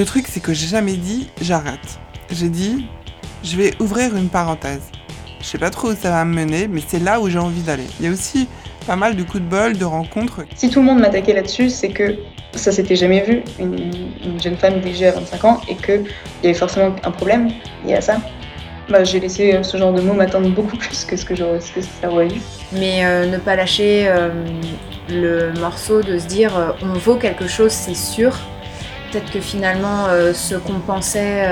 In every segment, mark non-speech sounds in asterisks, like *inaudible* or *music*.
Le truc, c'est que j'ai jamais dit j'arrête. J'ai dit je vais ouvrir une parenthèse. Je sais pas trop où ça va me mener, mais c'est là où j'ai envie d'aller. Il y a aussi pas mal de coups de bol, de rencontres. Si tout le monde m'attaquait là-dessus, c'est que ça s'était jamais vu, une, jeune femme déjà à 25 ans, et qu'il y avait forcément un problème lié à ça. Bah, j'ai laissé ce genre de mots m'attendre beaucoup *laughs* plus que ce que, ce que ça aurait eu. Mais euh, ne pas lâcher euh, le morceau de se dire euh, on vaut quelque chose, c'est sûr. Peut-être que finalement, ce qu'on pensait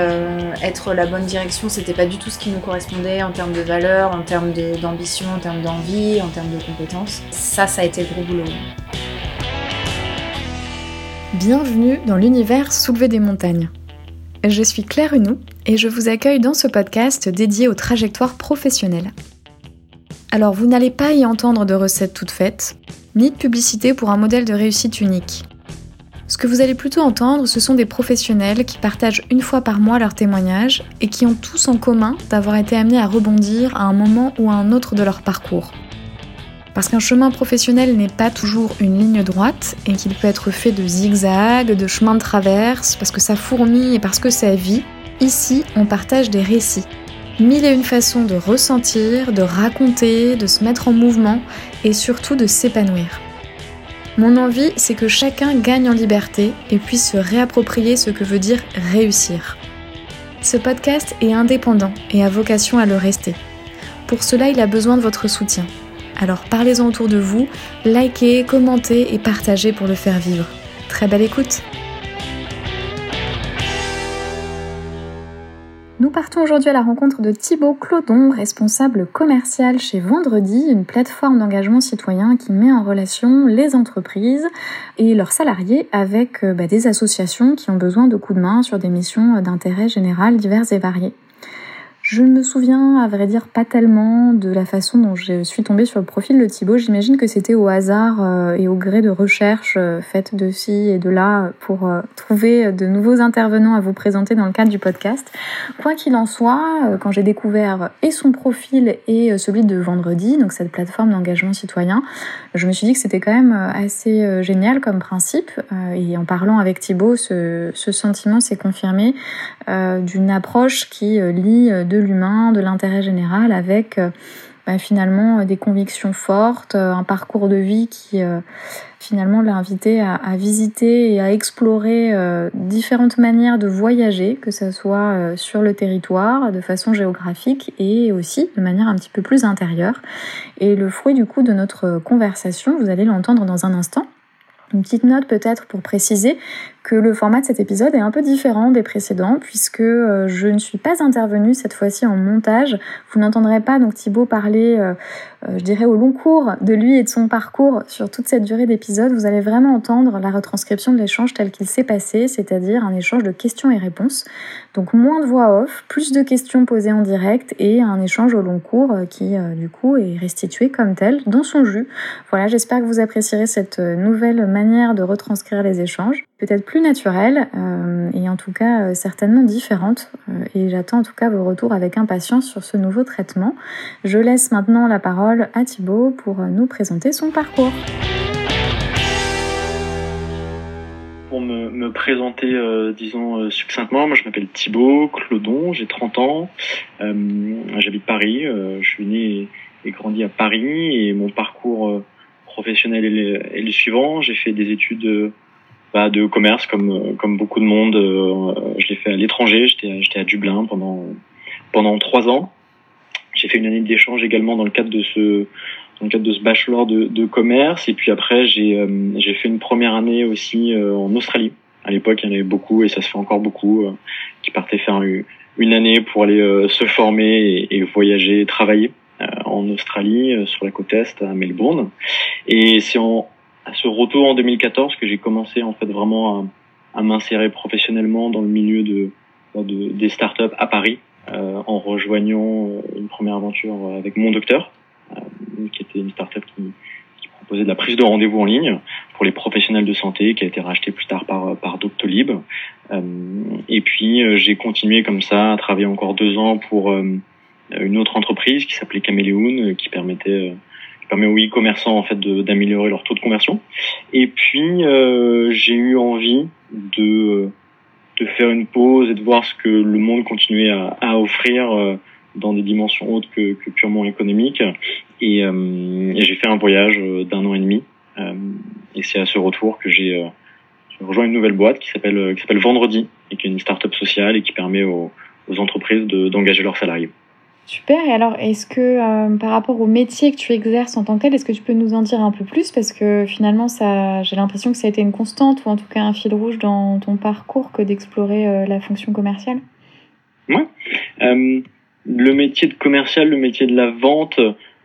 être la bonne direction, c'était pas du tout ce qui nous correspondait en termes de valeur, en termes d'ambition, en termes d'envie, en termes de compétences. Ça, ça a été le gros boulot. Bienvenue dans l'univers Soulever des montagnes. Je suis Claire Hunou et je vous accueille dans ce podcast dédié aux trajectoires professionnelles. Alors vous n'allez pas y entendre de recettes toutes faites, ni de publicité pour un modèle de réussite unique. Ce que vous allez plutôt entendre, ce sont des professionnels qui partagent une fois par mois leurs témoignages et qui ont tous en commun d'avoir été amenés à rebondir à un moment ou à un autre de leur parcours. Parce qu'un chemin professionnel n'est pas toujours une ligne droite et qu'il peut être fait de zigzags, de chemins de traverse, parce que ça fourmille et parce que ça vit, ici on partage des récits. Mille et une façons de ressentir, de raconter, de se mettre en mouvement et surtout de s'épanouir. Mon envie, c'est que chacun gagne en liberté et puisse se réapproprier ce que veut dire réussir. Ce podcast est indépendant et a vocation à le rester. Pour cela, il a besoin de votre soutien. Alors parlez-en autour de vous, likez, commentez et partagez pour le faire vivre. Très belle écoute aujourd'hui à la rencontre de Thibaut Clodon, responsable commercial chez Vendredi, une plateforme d'engagement citoyen qui met en relation les entreprises et leurs salariés avec euh, bah, des associations qui ont besoin de coups de main sur des missions d'intérêt général diverses et variées. Je me souviens, à vrai dire, pas tellement de la façon dont je suis tombée sur le profil de Thibaut. J'imagine que c'était au hasard euh, et au gré de recherches euh, faites de ci et de là pour euh, trouver de nouveaux intervenants à vous présenter dans le cadre du podcast. Quoi qu'il en soit, quand j'ai découvert et son profil et celui de Vendredi, donc cette plateforme d'engagement citoyen, je me suis dit que c'était quand même assez génial comme principe. Et en parlant avec Thibaut, ce, ce sentiment s'est confirmé d'une approche qui lie deux l'humain, de l'intérêt général, avec euh, bah, finalement des convictions fortes, euh, un parcours de vie qui euh, finalement l'a invité à, visiter et à explorer différentes manières de voyager, que ce soit sur le territoire, de façon géographique et aussi de manière un petit peu plus intérieure. Et le fruit du coup de notre conversation, vous allez l'entendre dans un instant. Une petite note peut-être pour préciser que le format de cet épisode est un peu différent des précédents puisque euh, je ne suis pas intervenue cette fois-ci en montage. Vous n'entendrez pas donc Thibaut parler, euh, euh, je dirais au long cours de lui et de son parcours sur toute cette durée d'épisode. Vous allez vraiment entendre la retranscription de l'échange tel qu'il s'est passé, c'est-à-dire un échange de questions et réponses. Donc moins de voix off, plus de questions posées en direct et un échange au long cours qui du coup est restitué comme tel dans son jus. Voilà, j'espère que vous apprécierez cette nouvelle manière de retranscrire les échanges peut-être plus naturelle euh, et en tout cas euh, certainement différente. Euh, et j'attends en tout cas vos retours avec impatience sur ce nouveau traitement. Je laisse maintenant la parole à Thibaut pour nous présenter son parcours. Pour me, présenter, disons succinctement, moi je m'appelle Thibaut Clodon, j'ai 30 ans, j'habite Paris, je suis né et, grandi à Paris et mon parcours professionnel est le suivant. J'ai fait des études bah, de commerce comme comme beaucoup de monde. Euh, je l'ai fait à l'étranger. J'étais j'étais à Dublin pendant pendant trois ans. J'ai fait une année d'échange également dans le cadre de ce dans le cadre de ce bachelor de, de commerce. Et puis après, j'ai euh, j'ai fait une première année aussi euh, en Australie. À l'époque, il y en avait beaucoup et ça se fait encore beaucoup qui partaient faire une année pour aller se former et, et voyager, travailler en Australie sur la côte est à Melbourne. Et c'est en à ce retour en 2014 que j'ai commencé en fait vraiment à, à m'insérer professionnellement dans le milieu de, de des startups à Paris euh, en rejoignant euh, une première aventure avec mon docteur euh, qui était une startup qui, qui proposait de la prise de rendez-vous en ligne pour les professionnels de santé qui a été racheté plus tard par par Doctolib. Euh, et puis euh, j'ai continué comme ça à travailler encore deux ans pour une autre entreprise qui s'appelait Caméléon qui permettait permet aux e-commerçants en fait d'améliorer leur taux de conversion. Et puis euh, j'ai eu envie de de faire une pause et de voir ce que le monde continuait à, à offrir euh, dans des dimensions autres que, que purement économiques. Et, euh, j'ai fait un voyage d'un an et demi. et c'est à ce retour que j'ai rejoint une nouvelle boîte qui s'appelle qui s'appelle Vendredi et qui est une start-up sociale et qui permet aux, aux entreprises d'engager leurs salariés. Super. Et alors, est-ce que euh, par rapport au métier que tu exerces en tant que tel, est-ce que tu peux nous en dire un peu plus? Parce que finalement, ça, j'ai l'impression que ça a été une constante ou en tout cas un fil rouge dans ton parcours que d'explorer euh, la fonction commerciale. Oui. Euh, le métier de commercial, le métier de la vente,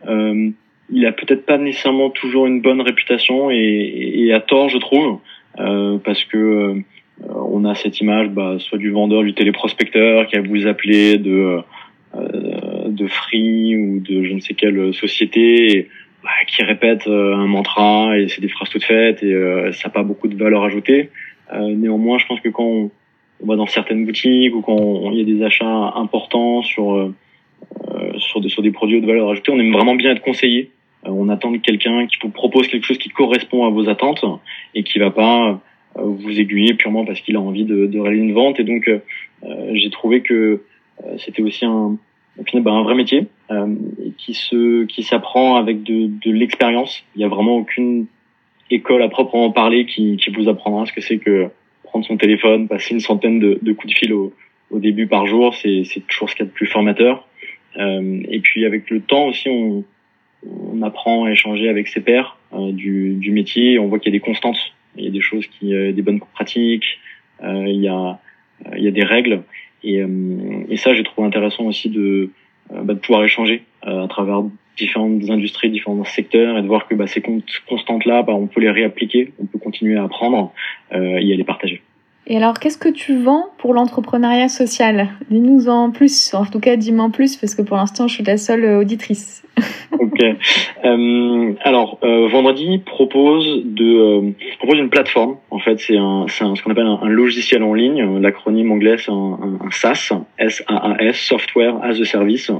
il a peut-être pas nécessairement toujours une bonne réputation et, à tort, je trouve, parce que on a cette image, bah, soit du vendeur, du téléprospecteur qui a vous appeler de de Free ou de je ne sais quelle société bah, qui répète euh, un mantra et c'est des phrases toutes faites et euh, ça n'a pas beaucoup de valeur ajoutée. Euh, néanmoins, je pense que quand on, va dans certaines boutiques ou quand il y a des achats importants sur sur des, sur des produits de valeur ajoutée, on aime vraiment bien être conseillé. on attend de quelqu'un qui vous propose quelque chose qui correspond à vos attentes et qui va pas vous aiguiller purement parce qu'il a envie de, de réaliser une vente. Et donc, j'ai trouvé que c'était aussi un, bah, un vrai métier euh, qui se qui s'apprend avec de, de l'expérience. Il n'y a vraiment aucune école à proprement parler qui, qui vous apprendra ce que c'est que prendre son téléphone, passer une centaine de, de coups de fil au, au début par jour, c'est toujours ce qu'il y a de plus formateur. Euh, et puis avec le temps aussi, on, on apprend à échanger avec ses pairs euh, du, du métier. On voit qu'il y a des constantes, il y a des choses qui, euh, des bonnes pratiques, euh, il y a il y a des règles et, euh, et ça, j'ai trouvé intéressant aussi de, euh, bah, pouvoir échanger euh, à travers différentes industries, différents secteurs, et de voir que bah, ces constantes-là, bah, on peut les réappliquer, on peut continuer à apprendre et à les partager. Et alors, qu'est-ce que tu vends pour l'entrepreneuriat social? Dis-nous en plus, en tout cas, dis-moi en plus, parce que pour l'instant, je suis la seule auditrice. *laughs* ok. Euh, alors, euh, vendredi propose de euh, propose une plateforme. En fait, c'est un, c'est ce qu'on appelle un, logiciel en ligne. L'acronyme anglais c'est un, un, SaaS, S-A-A-S, Software as a Service.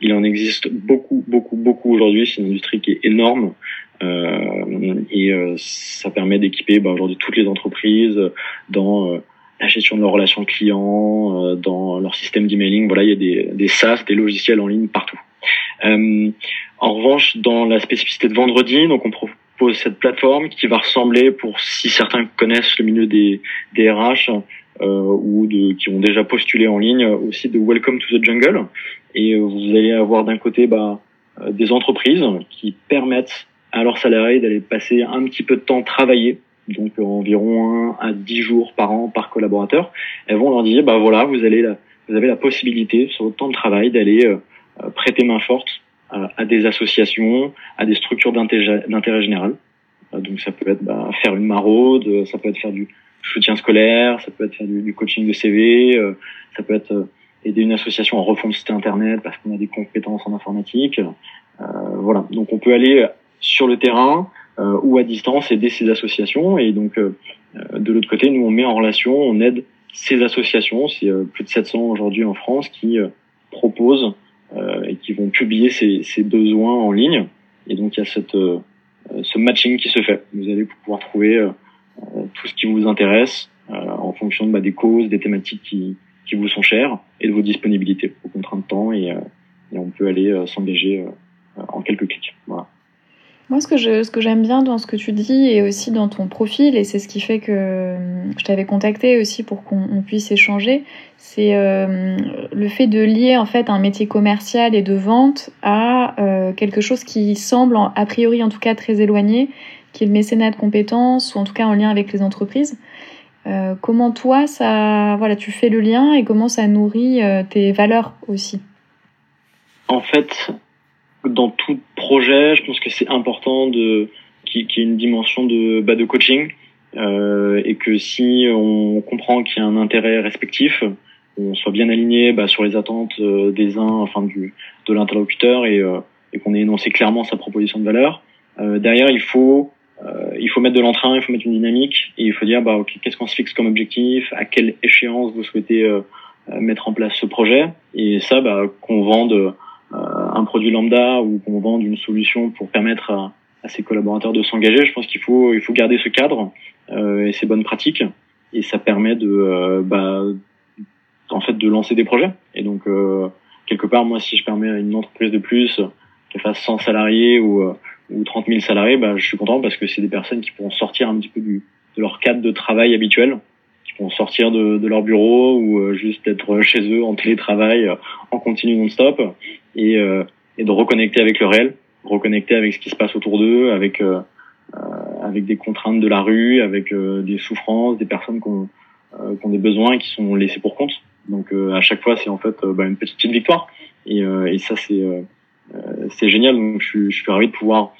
Il en existe beaucoup, beaucoup, beaucoup aujourd'hui. C'est une industrie qui est énorme. Euh, et euh, ça permet d'équiper bah, aujourd'hui toutes les entreprises dans euh, la gestion de leurs relations clients, dans leur système d'emailing. Voilà, il y a des, des SaaS, des logiciels en ligne partout. En revanche, dans la spécificité de vendredi, donc on propose cette plateforme qui va ressembler, pour si certains connaissent le milieu des, des RH euh, ou de, qui ont déjà postulé en ligne, aussi de Welcome to the Jungle. Et vous allez avoir d'un côté bah, des entreprises qui permettent à leurs salariés d'aller passer un petit peu de temps travailler, donc environ 1 à 10 jours par an par collaborateur. Elles vont leur dire, bah voilà, vous allez vous avez la possibilité sur votre temps de travail d'aller euh, euh, prêter main forte à, des associations, à des structures d'intérêt général. Euh, donc ça peut être bah, faire une maraude, ça peut être faire du soutien scolaire, ça peut être faire du, coaching de CV, ça peut être aider une association à refondre site internet parce qu'on a des compétences en informatique. Euh, voilà, donc on peut aller sur le terrain euh, ou à distance aider ces associations. Et donc, euh, euh, de l'autre côté, nous, on met en relation, on aide ces associations, c'est plus de 700 aujourd'hui en France, qui proposent et qui vont publier ces, ces, besoins en ligne. Et donc, il y a cette, ce matching qui se fait. Vous allez pouvoir trouver tout ce qui vous intéresse en fonction bah, des causes, des thématiques qui, qui vous sont chères et de vos disponibilités, vos contraintes de temps. Et, et on peut aller s'engager en quelques clics. Moi, ce que, je, ce que j'aime bien dans ce que tu dis et aussi dans ton profil, et c'est ce qui fait que euh, je t'avais contacté aussi pour qu'on puisse échanger, c'est euh, le fait de lier en fait un métier commercial et de vente à euh, quelque chose qui semble, a priori en tout cas, très éloigné, qui est le mécénat de compétences, ou en tout cas en lien avec les entreprises. Comment toi, ça, voilà, tu fais le lien et comment ça nourrit tes valeurs aussi? En fait, dans tout projet, je pense que c'est important de qu'il y ait une dimension de bah, de coaching euh, et que si on comprend qu'il y a un intérêt respectif, on soit bien aligné bah, sur les attentes euh, des uns, enfin du de l'interlocuteur et, euh, et qu'on ait énoncé clairement sa proposition de valeur. Euh, derrière, il faut euh, il faut mettre de l'entrain, il faut mettre une dynamique et il faut dire bah ok qu'est-ce qu'on se fixe comme objectif, à quelle échéance vous souhaitez mettre en place ce projet et ça bah, qu'on vende un produit lambda ou qu'on vende une solution pour permettre à, à ses collaborateurs de s'engager. Je pense qu'il faut il faut garder ce cadre euh, et ces bonnes pratiques et ça permet de bah, en fait de lancer des projets. Et donc quelque part, moi, si je permets à une entreprise de plus qu'elle fasse 100 salariés ou ou 30 000 salariés, bah, je suis content parce que c'est des personnes qui pourront sortir un petit peu du, de leur cadre de travail habituel, qui pourront sortir de, de leur bureau ou euh, juste être chez eux en télétravail, euh, en continu non-stop, et, euh, et de reconnecter avec le réel, reconnecter avec ce qui se passe autour d'eux, avec avec des contraintes de la rue, avec des souffrances, des personnes qui ont, qui ont des besoins et qui sont laissés pour compte. Donc à chaque fois, c'est en fait bah, une petite victoire. Et, et ça, c'est c'est génial. Donc je, je suis ravi de pouvoir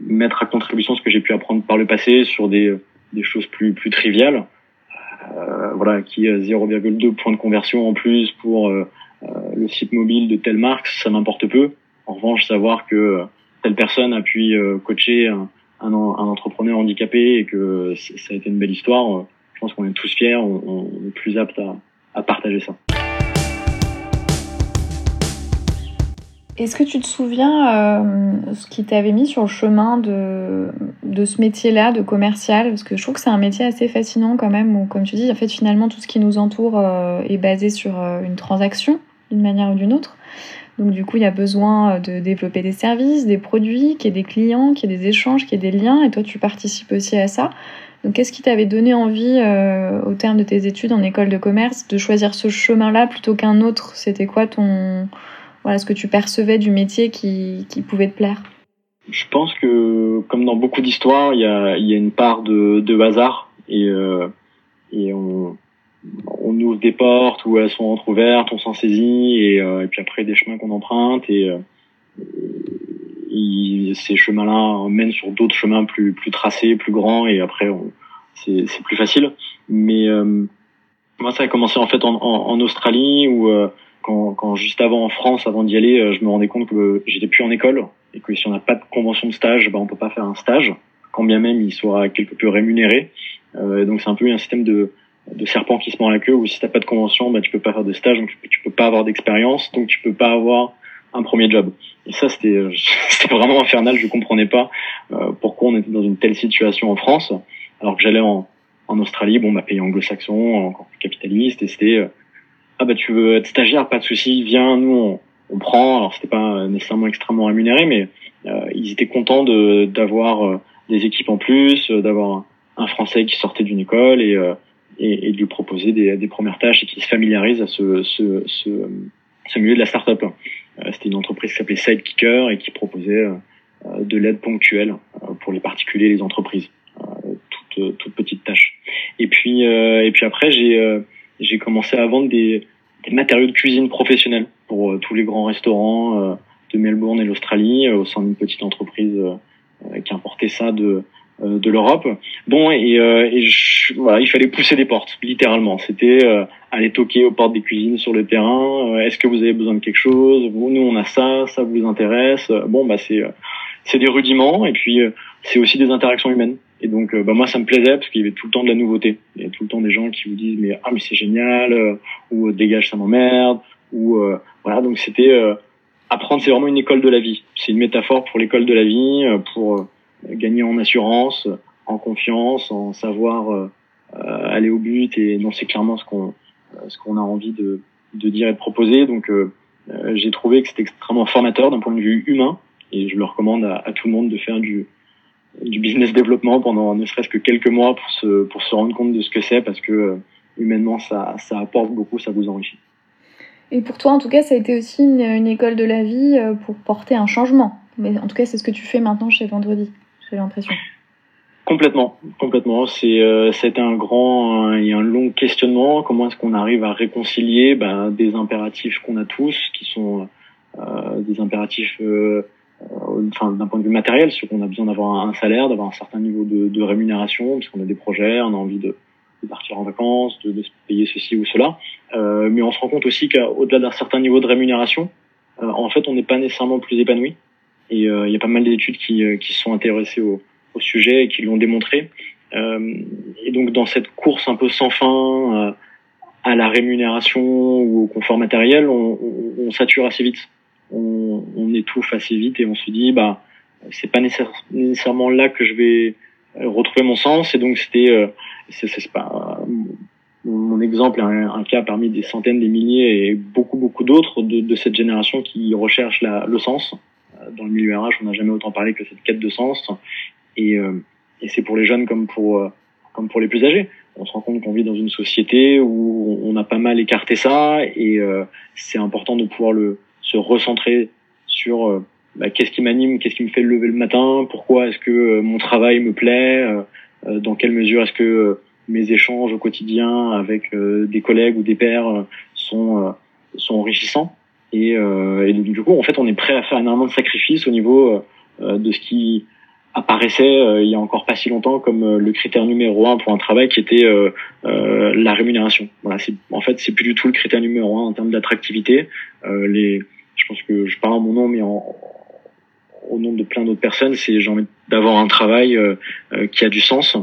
mettre à contribution ce que j'ai pu apprendre par le passé sur des, des choses plus, plus triviales. Euh, voilà, qui a 0,2 points de conversion en plus pour euh, euh, le site mobile de telle marque, ça m'importe peu. En revanche, savoir que telle personne a pu euh, coacher un, entrepreneur handicapé et que ça a été une belle histoire, je pense qu'on est tous fiers, on, est plus apte à, partager ça. Est-ce que tu te souviens euh, ce qui t'avait mis sur le chemin de, ce métier-là, de commercial? Parce que je trouve que c'est un métier assez fascinant quand même, où comme tu dis, en fait finalement tout ce qui nous entoure euh, est basé sur euh, une transaction d'une manière ou d'une autre. Donc du coup, il y a besoin de développer des services, des produits, qu'il y ait des clients, qu'il y ait des échanges, qu'il y ait des liens, et toi tu participes aussi à ça. Donc qu'est-ce qui t'avait donné envie, au terme de tes études en école de commerce, de choisir ce chemin-là plutôt qu'un autre? C'était quoi ton voilà, ce que tu percevais du métier qui, qui pouvait te plaire? Je pense que, comme dans beaucoup d'histoires, il y a, y a une part de, de hasard et, euh, et on, on ouvre des portes où elles sont entrouvertes, on s'en saisit et, euh, et, puis après des chemins qu'on emprunte et, euh, ces chemins-là mènent sur d'autres chemins plus, plus tracés, plus grands et après c'est plus facile. Mais euh, moi, ça a commencé en fait en, en, en Australie où euh, quand, quand, juste avant en France, avant d'y aller, euh, je me rendais compte que j'étais plus en école et que si on n'a pas de convention de stage, bah, on peut pas faire un stage, quand bien même il soit quelque peu rémunéré. Euh, donc c'est un peu un système de, de serpent qui se mord la queue où si t'as pas de convention, bah, tu peux pas faire de stage, donc tu peux, pas avoir d'expérience, donc tu peux pas avoir un premier job. Et ça c'était euh, *laughs* c'était vraiment infernal. Je comprenais pas euh, pourquoi on était dans une telle situation en France, alors que j'allais en, en Australie, bon, bah, pays anglo-saxon, encore plus capitaliste, et c'était ah bah tu veux être stagiaire, pas de souci, viens, nous on, on prend. Alors c'était pas nécessairement extrêmement rémunéré, mais euh, ils étaient contents de d'avoir euh, des équipes en plus, euh, d'avoir un Français qui sortait d'une école et, et, et de lui proposer des, des premières tâches et qui se familiarise à ce, ce, ce, ce milieu de la start-up. c'était une entreprise qui s'appelait Sidekicker et qui proposait de l'aide ponctuelle pour les particuliers et les entreprises, toutes, toutes petites tâches. Et puis et puis après j'ai j'ai commencé à vendre des, des, matériaux de cuisine professionnels pour euh, tous les grands restaurants euh, de Melbourne et l'Australie euh, au sein d'une petite entreprise qui importait ça de de l'Europe. Bon et, et je, voilà, il fallait pousser des portes, littéralement. C'était aller toquer aux portes des cuisines sur le terrain. Est-ce que vous avez besoin de quelque chose? Vous, nous on a ça, ça vous intéresse? Bon bah c'est c'est des rudiments et puis c'est aussi des interactions humaines. Et donc, euh, bah, moi, ça me plaisait parce qu'il y avait tout le temps de la nouveauté. Il y avait tout le temps des gens qui vous disent mais ah mais c'est génial euh, ou euh, dégage ça m'emmerde ou voilà. Donc c'était apprendre, c'est vraiment une école de la vie. C'est une métaphore pour l'école de la vie, pour gagner en assurance, en confiance, en savoir aller au but et non clairement ce qu'on ce qu'on a envie de, de dire et de proposer. Donc j'ai trouvé que c'était extrêmement formateur d'un point de vue humain et je le recommande à, tout le monde de faire du du business développement pendant ne serait-ce que quelques mois pour se, pour se rendre compte de ce que c'est parce que euh, humainement ça, ça apporte beaucoup, ça vous enrichit. Et pour toi, en tout cas, ça a été aussi une, école de la vie euh, pour porter un changement. Mais en tout cas, c'est ce que tu fais maintenant chez Vendredi, Complètement, complètement. C'est euh, c'était un grand et un long questionnement. Comment est-ce qu'on arrive à réconcilier ben, des impératifs qu'on a tous, qui sont euh, des impératifs euh, euh, enfin d'un point de vue matériel, c'est qu'on a besoin d'avoir un salaire, d'avoir un certain niveau de, de rémunération, parce qu'on a des projets, on a envie de, de partir en vacances, de, de, payer ceci ou cela. Euh, mais on se rend compte aussi qu'au-delà d'un certain niveau de rémunération, euh, en fait, on n'est pas nécessairement plus épanoui. Et euh, il y a pas mal d'études qui, euh, qui sont intéressées au, au sujet et qui l'ont démontré. et donc dans cette course un peu sans fin à la rémunération ou au confort matériel, on, on, on sature assez vite on, on, étouffe assez vite et on se dit bah c'est pas nécessairement là que je vais retrouver mon sens. Et donc c'était, c'est pas mon exemple est un, cas parmi des centaines, des milliers et beaucoup beaucoup d'autres de, de, cette génération qui recherchent la, le sens. Dans le milieu RH, on n'a jamais autant parlé que cette quête de sens. Et, et c'est pour les jeunes comme pour comme pour les plus âgés on se rend compte qu'on vit dans une société où on a pas mal écarté ça et euh, c'est important de pouvoir le se recentrer sur euh, bah, qu'est-ce qui m'anime, qu'est-ce qui me fait lever le matin, pourquoi est-ce que euh, mon travail me plaît, dans quelle mesure est-ce que mes échanges au quotidien avec des collègues ou des pairs sont sont enrichissants et, et, du coup en fait on est prêt à faire énormément de sacrifices au niveau de ce qui apparaissait euh, il y a encore pas si longtemps comme euh, le critère numéro un pour un travail qui était euh, la rémunération. Voilà, c'est en fait c'est plus du tout le critère numéro un en termes d'attractivité. les, je pense que je parle en mon nom, mais en, au nom de plein d'autres personnes, c'est j'ai envie d'avoir un travail qui a du sens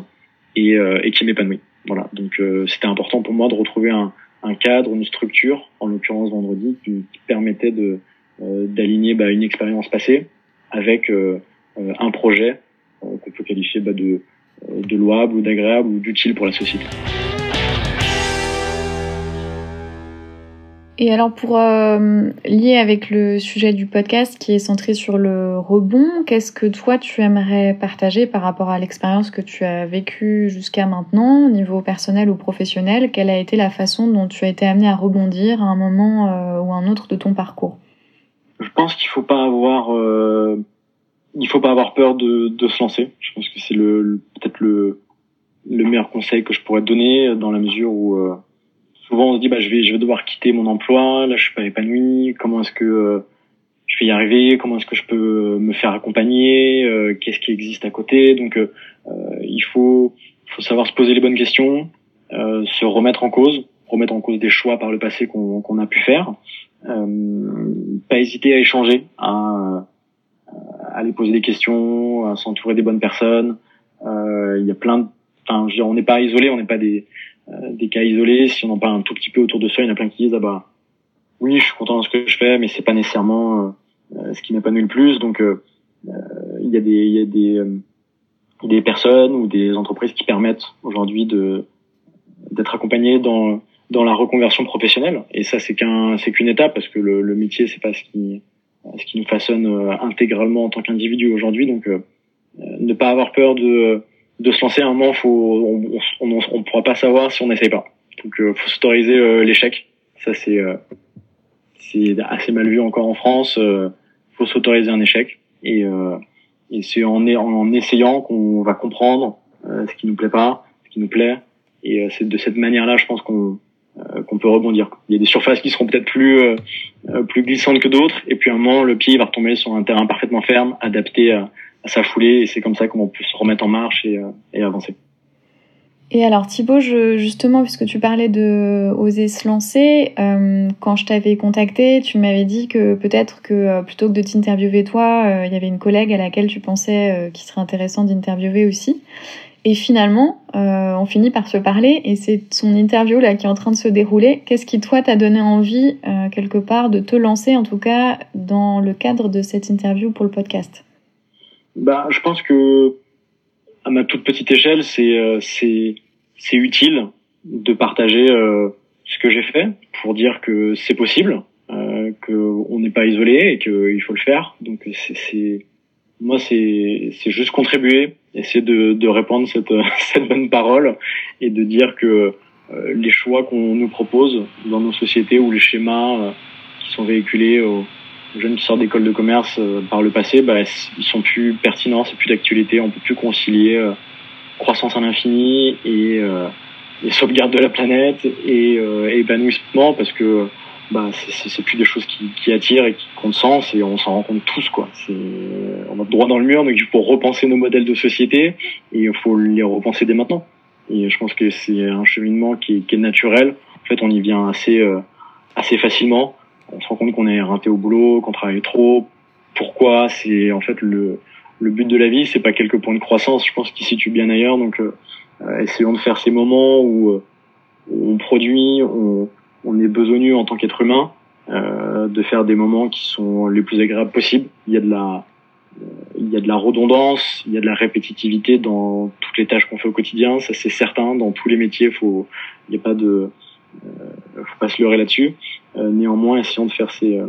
et, et qui m'épanouit. Voilà, donc c'était important pour moi de retrouver un, un cadre, une structure, en l'occurrence vendredi, qui, permettait de d'aligner bah, une expérience passée avec euh, un projet euh, qu'on peut qualifier bah, de, euh, de louable ou d'agréable ou d'utile pour la société. Et alors pour euh, lier avec le sujet du podcast qui est centré sur le rebond, qu'est-ce que toi tu aimerais partager par rapport à l'expérience que tu as vécue jusqu'à maintenant, au niveau personnel ou professionnel? Quelle a été la façon dont tu as été amené à rebondir à un moment euh, ou un autre de ton parcours? Je pense qu'il faut pas avoir euh, il faut pas avoir peur de, de se lancer. Je pense que c'est le, peut-être le, le meilleur conseil que je pourrais donner dans la mesure où euh, souvent on se dit bah je vais je vais devoir quitter mon emploi, là je suis pas épanoui, comment est-ce que euh, je vais y arriver, comment est-ce que je peux me faire accompagner, euh, qu'est-ce qui existe à côté. Donc il faut faut savoir se poser les bonnes questions, se remettre en cause, remettre en cause des choix par le passé qu'on qu'on a pu faire, pas hésiter à échanger, à aller poser des questions, à s'entourer des bonnes personnes. Euh, il y a plein de, enfin, je veux dire, on n'est pas isolé, on n'est pas des euh, des cas isolés. Si on en parle un tout petit peu autour de soi, il y en a plein qui disent ah bah oui, je suis content de ce que je fais, mais c'est pas nécessairement euh, ce qui m'épanouit le plus. Donc il y a des il y a des des personnes ou des entreprises qui permettent aujourd'hui de d'être accompagnées dans dans la reconversion professionnelle et ça c'est qu'un c'est qu'une étape parce que le, le métier c'est pas ce qui ce qui nous façonne euh, intégralement en tant qu'individu aujourd'hui. Donc, euh, euh, ne pas avoir peur de, de se lancer à un moment, faut, on ne on, pourra pas savoir si on n'essaye pas. Donc, euh, faut s'autoriser l'échec. Ça, c'est c'est assez mal vu encore en France. faut s'autoriser un échec. Et, et c'est en, en essayant qu'on va comprendre ce qui nous plaît pas, ce qui nous plaît. Et c'est de cette manière-là, je pense qu'on euh, qu'on peut rebondir. Il y a des surfaces qui seront peut-être plus euh, euh, plus glissantes que d'autres, et puis à un moment le pied va retomber sur un terrain parfaitement ferme, adapté à, sa foulée, et c'est comme ça qu'on peut se remettre en marche et, et avancer. Et alors Thibaut, je, justement, puisque tu parlais de oser se lancer, euh, quand je t'avais contacté, tu m'avais dit que peut-être que plutôt que de t'interviewer toi, il y avait une collègue à laquelle tu pensais euh, qu'il serait intéressant d'interviewer aussi. Et finalement, euh, on finit par se parler et c'est son interview là qui est en train de se dérouler. Qu'est-ce qui toi t'a donné envie euh, quelque part de te lancer en tout cas dans le cadre de cette interview pour le podcast? Bah, je pense que à ma toute petite échelle, c'est euh, c'est c'est utile de partager euh, ce que j'ai fait pour dire que c'est possible, euh, que on n'est pas isolé et qu'il faut le faire. Donc c'est moi c'est c'est juste contribuer essayer de, de répandre cette, *laughs* cette bonne parole et de dire que euh, les choix qu'on nous propose dans nos sociétés ou les schémas euh, qui sont véhiculés aux, jeunes qui sortent d'école de commerce euh, par le passé, bah, ils sont plus pertinents, c'est plus d'actualité, on peut plus concilier croissance à l'infini et, et sauvegarde de la planète et, et épanouissement parce que bah c'est plus des choses qui, qui attirent et qui comptent sens et on s'en rend compte tous quoi. On va droit dans le mur donc il faut repenser nos modèles de société et il faut les repenser dès maintenant. Et je pense que c'est un cheminement qui qui est, naturel. En fait, on y vient assez euh, assez facilement. On se rend compte qu'on est renté au boulot, qu'on travaille trop. Pourquoi? C'est en fait le le but de la vie, c'est pas quelques points de croissance. Je pense qu'il situe bien ailleurs. Donc, euh, euh, essayons de faire ces moments où, où on produit, on on est besogneux en tant qu'être humain euh, de faire des moments qui sont les plus agréables possibles. Il y a de la il y a de la redondance, il y a de la répétitivité dans toutes les tâches qu'on fait au quotidien, ça c'est certain. Dans tous les métiers, faut, il n'y a pas de, euh, faut pas se leurrer là-dessus. Euh, néanmoins, essayons de faire ces, euh,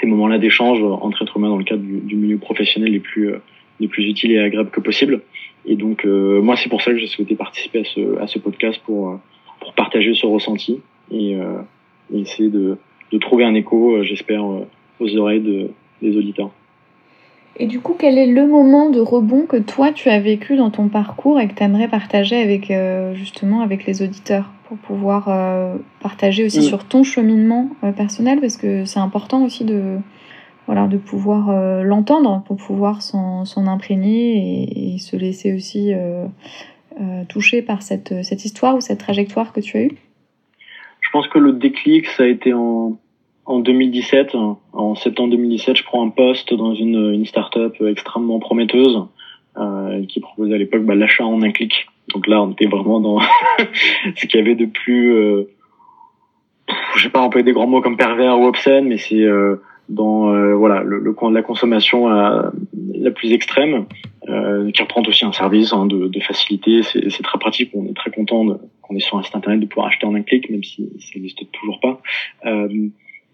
ces moments-là d'échange entre êtres humains dans le cadre du, milieu professionnel les plus, les plus utiles et agréables que possible. Et donc, moi, c'est pour ça que j'ai souhaité participer à ce, à ce podcast pour, pour partager ce ressenti et, essayer de, de trouver un écho, j'espère, aux oreilles de, des auditeurs. Et du coup, quel est le moment de rebond que toi tu as vécu dans ton parcours et que tu aimerais partager avec euh, justement avec les auditeurs? Pour pouvoir euh, partager aussi mm. sur ton cheminement euh, personnel parce que c'est important aussi de voilà de pouvoir l'entendre pour pouvoir s'en imprégner et, et, se laisser aussi toucher par cette, cette histoire ou cette trajectoire que tu as eue. Je pense que le déclic ça a été en en 2017, en septembre 2017, je prends un poste dans une, une start-up extrêmement prometteuse euh, qui proposait à l'époque bah, l'achat en un clic. Donc là, on était vraiment dans *laughs* ce qu'il y avait de plus, euh, je sais pas, on peut des grands mots comme pervers ou obscène, mais c'est euh, dans euh, voilà le, le coin de la consommation à, la plus extrême, euh, qui reprend aussi un service hein, de, de, facilité. C'est très pratique. On est très content qu'on est sur un site internet de pouvoir acheter en un clic, même si ça n'existe toujours pas. Euh,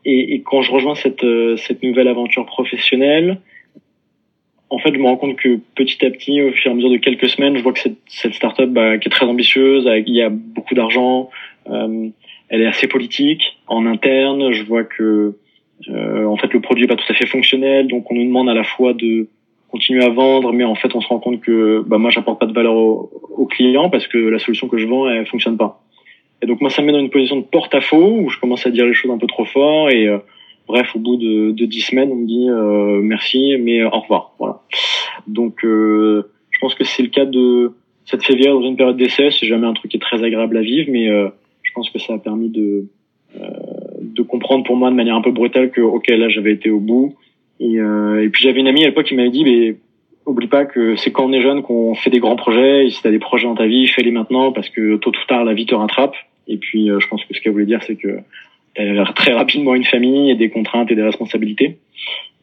et, et, quand je rejoins cette, euh, cette nouvelle aventure professionnelle, en fait, je me rends compte que petit à petit, au fur et à mesure de quelques semaines, je vois que cette, cette startup bah, qui est très ambitieuse, il y a beaucoup d'argent, euh, elle est assez politique en interne. Je vois que euh, en fait le produit est pas tout à fait fonctionnel, donc on nous demande à la fois de continuer à vendre, mais en fait on se rend compte que bah, moi j'apporte pas de valeur au, au client parce que la solution que je vends elle fonctionne pas. Et donc moi, ça me met dans une position de porte-à-faux où je commence à dire les choses un peu trop fort. Et euh, bref, au bout de, de dix semaines, on me dit euh, merci, mais euh, au revoir. Voilà. Donc je pense que c'est le cas de cette février dans une période d'essai. C'est jamais un truc qui est très agréable à vivre, mais je pense que ça a permis de de comprendre pour moi de manière un peu brutale que ok là j'avais été au bout. Et, et puis j'avais une amie à l'époque qui m'avait dit mais oublie pas que c'est quand on est jeune qu'on fait des grands projets. Et si t'as des projets dans ta vie, fais-les maintenant parce que tôt ou tard la vie te rattrape. Et puis, euh, je pense que ce qu'elle voulait dire, c'est que très rapidement une famille et des contraintes et des responsabilités.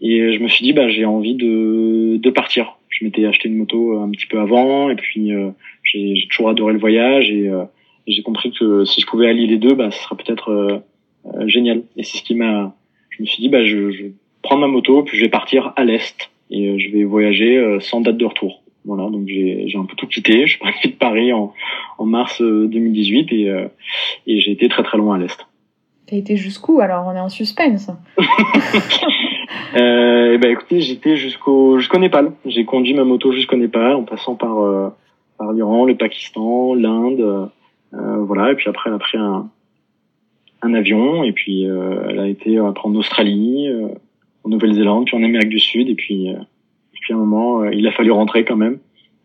Et je me suis dit, bah, j'ai envie de, de partir. Je m'étais acheté une moto un petit peu avant, et puis euh, j'ai toujours adoré le voyage, et, euh, j'ai compris que si je pouvais allier les deux, bah, ce serait peut-être euh, génial. Et c'est ce qui m'a. Je me suis dit, bah, je, je prends ma moto, puis je vais partir à l'est, et je vais voyager sans date de retour. Voilà, donc j'ai un peu tout quitté. Je suis parti de Paris en, en mars 2018 euh, et, euh, et j'ai été très très loin à l'est. T'as été jusqu'où alors On est en suspense. *laughs* euh, ben écoutez, j'étais jusqu'au jusqu'au Népal. J'ai conduit ma moto jusqu'au Népal en passant par euh, par l'Iran, le Pakistan, l'Inde, euh, voilà. Et puis après, elle a pris un un avion et puis elle a été après en Australie, en Nouvelle-Zélande, puis en Amérique du Sud et puis puis à un moment, euh, il a fallu rentrer quand même.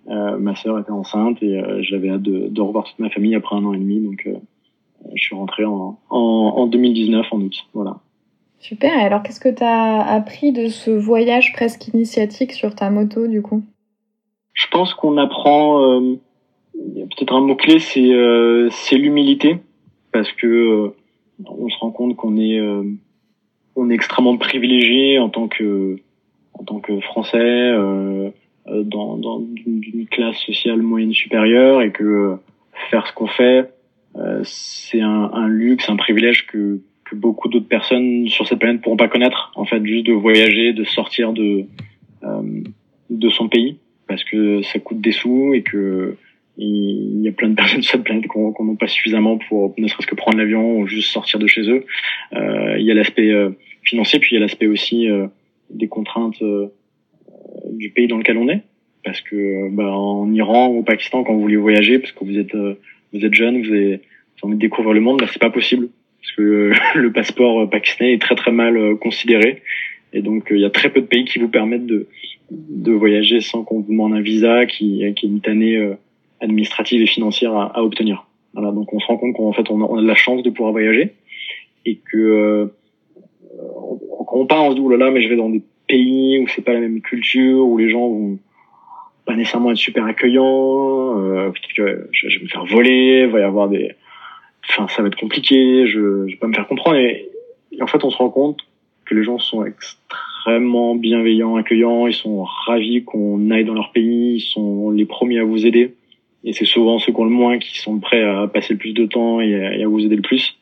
Euh, ma sœur était enceinte et euh, j'avais hâte de, de, revoir toute ma famille après un an et demi. Donc, je suis rentré en, en, en 2019, en août. Voilà. Super. Et alors, qu'est-ce que tu as appris de ce voyage presque initiatique sur ta moto, du coup? Je pense qu'on apprend. Euh, Peut-être un mot clé, c'est euh, c'est l'humilité, parce que euh, on se rend compte qu'on est on est extrêmement privilégié en tant que en tant que Français euh, euh, dans, dans une classe sociale moyenne supérieure et que faire ce qu'on fait, euh, c'est un, un, luxe, un privilège que, que beaucoup d'autres personnes sur cette planète pourront pas connaître. En fait, juste de voyager, de sortir de de son pays, parce que ça coûte des sous et que il y a plein de personnes *laughs* sur cette planète qu'on qu n'ont pas suffisamment pour ne serait-ce que prendre l'avion ou juste sortir de chez eux. Euh, il y a l'aspect financier, puis il y a l'aspect aussi des contraintes euh, du pays dans lequel on est. Parce que bah, en Iran ou au Pakistan, quand vous voulez voyager, parce que vous êtes euh, vous êtes jeune, vous avez, envie de découvrir le monde, bah, c'est pas possible parce que *laughs* le passeport pakistanais est très très mal euh, considéré et donc il y a très peu de pays qui vous permettent de de voyager sans qu'on vous demande un visa qui, qui est une année administrative et financière à, à, obtenir. Voilà, donc on se rend compte qu'en fait on a, on a, de la chance de pouvoir voyager et que quand on part, on se dit, là là, mais je vais dans des pays où c'est pas la même culture, où les gens vont pas nécessairement être super accueillants, euh, que je, vais me faire voler, va y avoir des, enfin, ça va être compliqué, je, je vais pas me faire comprendre. Et, en fait, on se rend compte que les gens sont extrêmement bienveillants, accueillants. Ils sont ravis qu'on aille dans leur pays. Ils sont les premiers à vous aider. Et c'est souvent ceux qui ont le moins qui sont prêts à passer le plus de temps et à, vous aider le plus.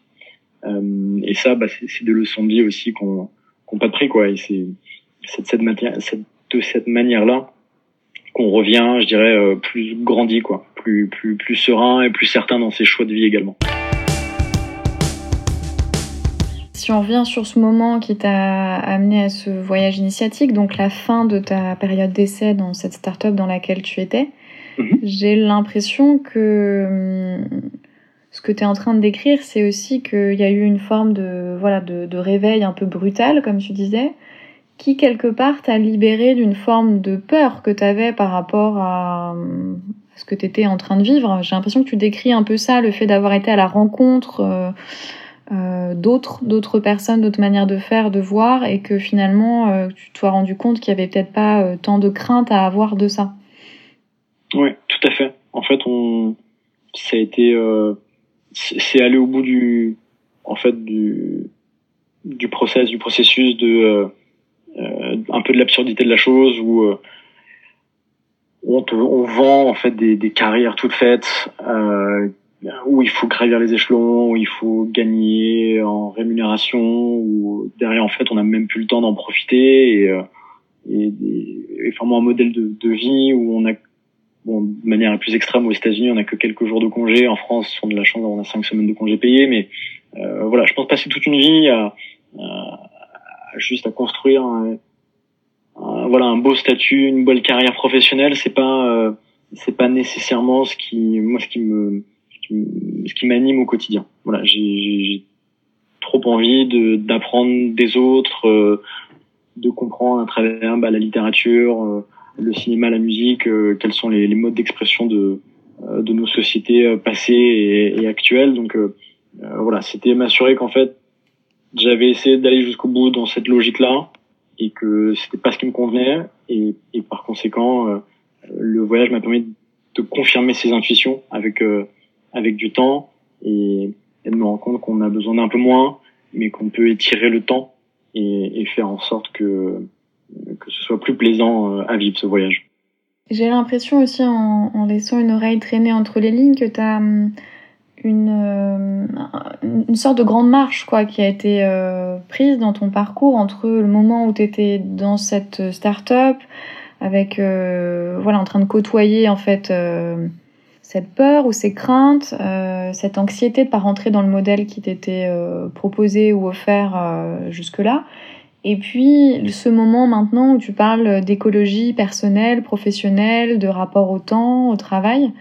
Euh, et ça, bah, c'est des leçons de vie aussi qu'on qu'on pas de prix, quoi. Et c'est cette, cette, cette, de cette manière-là qu'on revient, je dirais, euh, plus grandi, quoi, plus, plus, plus serein et plus certain dans ses choix de vie également. Si on revient sur ce moment qui t'a amené à ce voyage initiatique, donc la fin de ta période d'essai dans cette start-up dans laquelle tu étais, mhm. j'ai l'impression que hum, ce que tu es en train de décrire, c'est aussi qu'il y a eu une forme de, voilà, de, de réveil un peu brutal, comme tu disais, qui quelque part t'a libéré d'une forme de peur que tu avais par rapport à, ce que tu étais en train de vivre. J'ai l'impression que tu décris un peu ça, le fait d'avoir été à la rencontre euh, euh, d'autres, personnes, d'autres manières de faire, de voir, et que finalement euh, tu te sois rendu compte qu'il y avait peut-être pas tant de crainte à avoir de ça. Oui, tout à fait. En fait, on, ça a été, c'est aller au bout du, en fait, du, du process, du processus de un peu de l'absurdité de la chose où euh, on, on, vend en fait des, des carrières toutes faites euh, où il faut gravir les échelons, où il faut gagner en rémunération, où derrière en fait on n'a même plus le temps d'en profiter et, euh, et, et, un modèle de, de, vie où on a bon, de manière la plus extrême aux États-Unis on a que quelques jours de congé, en France on a de la chance on a cinq semaines de congé payés, mais euh, voilà je pense passer toute une vie à, à juste à construire un, voilà un beau statut, une belle carrière professionnelle, c'est pas euh, c'est pas nécessairement ce qui moi ce qui me ce qui m'anime au quotidien. Voilà, j'ai trop envie de d'apprendre des autres, euh, de comprendre à travers bah, la littérature, euh, le cinéma, la musique, quels sont les, les modes d'expression de de nos sociétés passées et, et actuelles. Donc voilà, c'était m'assurer qu'en fait j'avais essayé d'aller jusqu'au bout dans cette logique-là et que c'était pas ce qui me convenait et, par conséquent euh, le voyage m'a permis de confirmer ces intuitions avec euh, avec du temps et, de me rendre compte qu'on a besoin d'un peu moins mais qu'on peut étirer le temps et, faire en sorte que que ce soit plus plaisant euh, à vivre ce voyage. J'ai l'impression aussi en, en, laissant une oreille traîner entre les lignes que tu as hum, une, euh, une sorte de grande marche quoi qui a été euh, prise dans ton parcours entre le moment où tu étais dans cette start-up avec euh, voilà en train de côtoyer en fait cette peur ou ces craintes, cette anxiété de pas rentrer dans le modèle qui t'était proposé ou offert jusque-là. Et puis ce moment maintenant où tu parles d'écologie personnelle, professionnelle, de rapport au temps, au travail.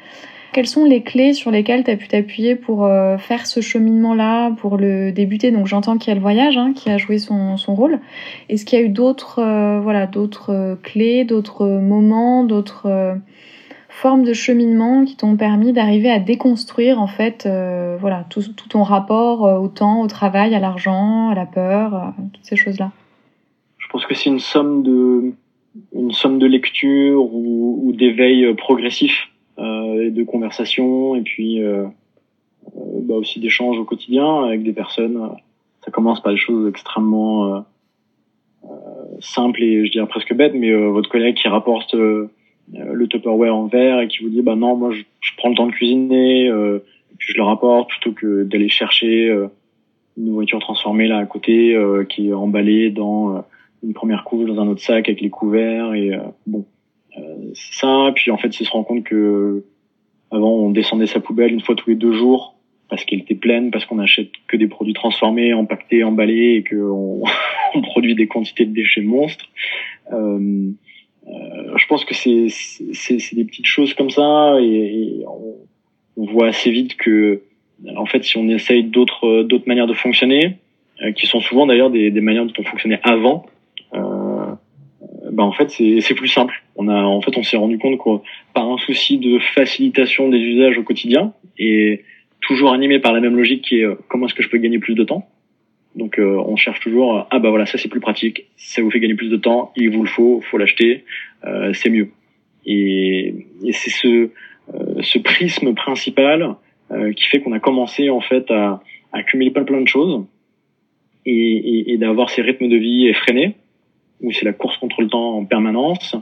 Quelles sont les clés sur lesquelles tu as pu t'appuyer pour euh, faire ce cheminement-là, pour le débuter? Donc j'entends qu'il y a le voyage hein, qui a joué son, son rôle. Est-ce qu'il y a eu d'autres euh, voilà, d'autres euh, clés, d'autres moments, d'autres formes de cheminement qui t'ont permis d'arriver à déconstruire en fait voilà, tout, ton rapport au temps, au travail, à l'argent, à la peur, toutes ces choses-là? Je pense que c'est une somme de, une somme de lecture ou d'éveil progressif euh, de conversation et puis euh, euh, bah aussi d'échanges au quotidien avec des personnes. Ça commence par des choses extrêmement simples et je dirais presque bêtes, mais votre collègue qui rapporte le Tupperware en verre et qui vous dit bah non moi je, je prends le temps de cuisiner euh, et puis je le rapporte plutôt que d'aller chercher euh, une nourriture transformée là à côté euh, qui est emballée dans une première couche dans un autre sac avec les couverts et bon ça. Puis en fait, c'est se rend compte que avant, on descendait sa poubelle une fois tous les deux jours parce qu'elle était pleine, parce qu'on achète que des produits transformés, empaquetés, emballés et qu'on *laughs* on produit des quantités de déchets monstres. Euh, euh, je pense que c'est c'est des petites choses comme ça et, on, on, voit assez vite que en fait si on essaye d'autres d'autres manières de fonctionner euh, qui sont souvent d'ailleurs des, des manières dont on fonctionnait avant bah en fait c'est plus simple. On a en fait on s'est rendu compte que par un souci de facilitation des usages au quotidien et toujours animé par la même logique qui est euh, comment est-ce que je peux gagner plus de temps? Donc euh, on cherche toujours ah bah voilà ça c'est plus pratique, ça vous fait gagner plus de temps, il vous le faut, faut l'acheter, euh, c'est mieux. Et, et c'est ce ce prisme principal qui fait qu'on a commencé en fait à, à accumuler plein plein de choses et, et, et d'avoir ces rythmes de vie effrénés où c'est la course contre le temps en permanence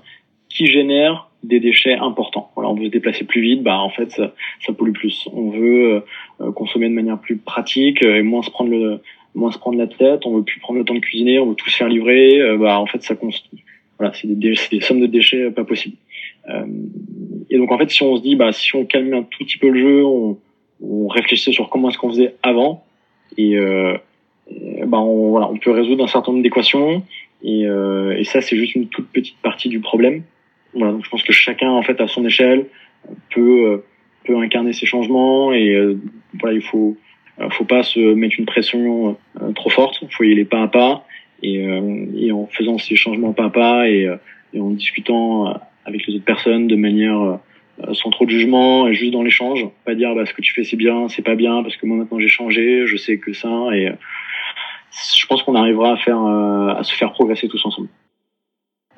qui génère des déchets importants. Voilà, on veut se déplacer plus vite, bah en fait ça, ça pollue plus. On veut euh, consommer de manière plus pratique et moins se prendre le moins se prendre la tête. On veut plus prendre le temps de cuisiner, on veut tout se faire livrer. Euh, bah en fait ça voilà, c'est des, des, sommes de déchets pas possibles. Euh, et donc en fait si on se dit bah si on calme un tout petit peu le jeu, on, on réfléchissait sur comment est-ce qu'on faisait avant et, euh, bah on, voilà, on peut résoudre un certain nombre d'équations et, euh, et ça c'est juste une toute petite partie du problème. Voilà, donc je pense que chacun en fait à son échelle peut euh, peut incarner ces changements et euh, voilà il faut euh, faut pas se mettre une pression trop forte, faut y aller pas à pas et, et en faisant ces changements pas à pas et, et en discutant avec les autres personnes de manière sans trop de jugement et juste dans l'échange, pas dire bah ce que tu fais c'est bien, c'est pas bien parce que moi maintenant j'ai changé, je sais que ça et je pense qu'on arrivera à faire à se faire progresser tous ensemble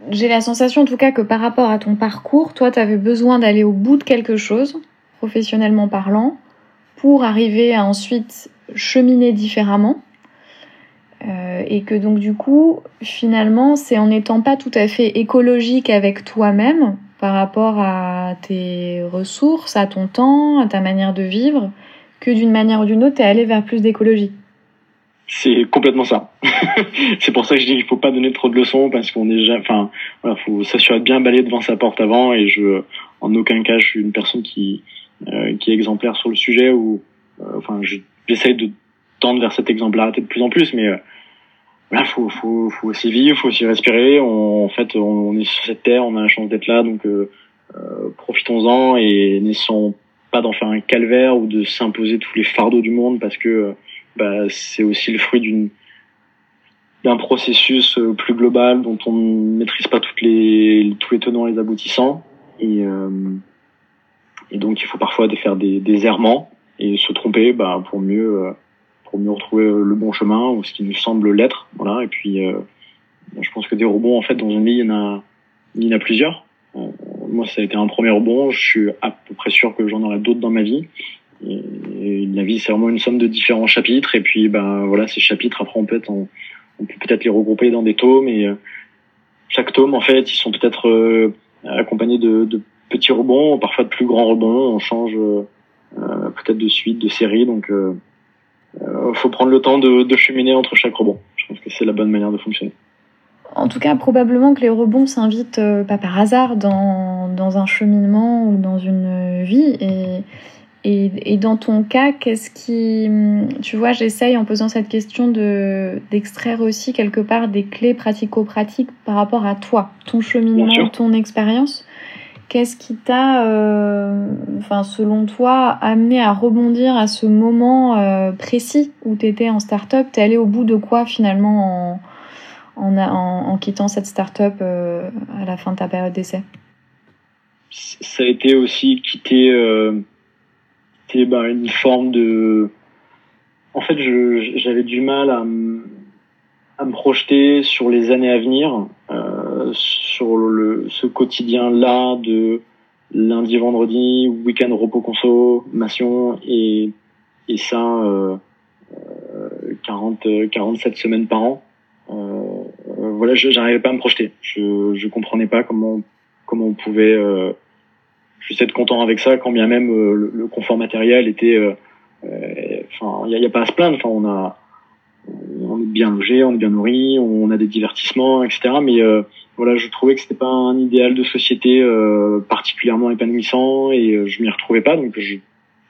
j'ai la sensation en tout cas que par rapport à ton parcours, toi, tu avais besoin d'aller au bout de quelque chose, professionnellement parlant, pour arriver à ensuite cheminer différemment. Euh, et que donc du coup, finalement, c'est en n'étant pas tout à fait écologique avec toi-même par rapport à tes ressources, à ton temps, à ta manière de vivre, que d'une manière ou d'une autre, tu es allé vers plus d'écologie. C'est complètement ça. *laughs* c'est pour ça que je dis qu'il faut pas donner trop de leçons parce qu'on est déjà, enfin, voilà, faut s'assurer de bien balayer devant sa porte avant et je, en aucun cas, je suis une personne qui, euh, qui est exemplaire sur le sujet ou, euh, enfin, j'essaye de tendre vers cette exemplarité de plus en plus, mais euh, voilà, faut, faut, faut aussi vivre, faut aussi respirer. On, en fait, on, est sur cette terre, on a la chance d'être là, donc euh, profitons-en et n'essayons pas d'en faire un calvaire ou de s'imposer tous les fardeaux du monde parce que bah, c'est aussi le fruit d'une d'un processus euh, plus global dont on ne maîtrise pas toutes les tous les tenants et les aboutissants. Et euh, et donc il faut parfois faire des, des errements et se tromper bah, pour mieux euh, pour mieux retrouver le bon chemin ou ce qui nous semble l'être. Voilà. Et puis euh, je pense que des rebonds en fait dans une vie il y en a il y en a plusieurs. Moi ça a été un premier rebond. Je suis à peu près sûr que j'en aurai d'autres dans ma vie la vie, c'est vraiment une somme de différents chapitres. Et puis, ben voilà, ces chapitres, après, on peut, peut peut-être les regrouper dans des tomes. Et euh, chaque tome, en fait, ils sont peut-être euh, accompagnés de, petits rebonds, parfois de plus grands rebonds. On change euh, peut-être de suite, de série. Donc, euh, faut prendre le temps de, de cheminer entre chaque rebond. Je pense que c'est la bonne manière de fonctionner. En tout cas, probablement que les rebonds s'invitent pas par hasard dans, dans un cheminement ou dans une vie. Et et, et, dans ton cas, qu'est-ce qui, tu vois, j'essaye en posant cette question de d'extraire aussi quelque part des clés pratico-pratiques par rapport à toi, ton cheminement, ton expérience. Qu'est-ce qui t'a, euh, enfin, selon toi, amené à rebondir à ce moment euh, précis où tu étais en start-up? T'es allé au bout de quoi finalement en, en, en, quittant cette start-up euh, à la fin de ta période d'essai? Ça a été aussi quitter euh, c'était bah, une forme de. En fait, j'avais du mal à, me projeter sur les années à venir, euh, sur le, ce quotidien-là de lundi, vendredi, week-end repos consommation et, et ça euh, 40, 47 semaines par an. Euh, voilà, j'arrivais pas à me projeter. Je, je comprenais pas comment comment on pouvait euh, je suis être content avec ça, quand bien même euh, le, confort matériel était, euh, euh, enfin, il n'y a, a, pas à se plaindre. Enfin, on a, on est bien logé, on est bien nourri, on a des divertissements, etc. Mais voilà, je trouvais que c'était pas un idéal de société particulièrement épanouissant et je m'y retrouvais pas. Donc je,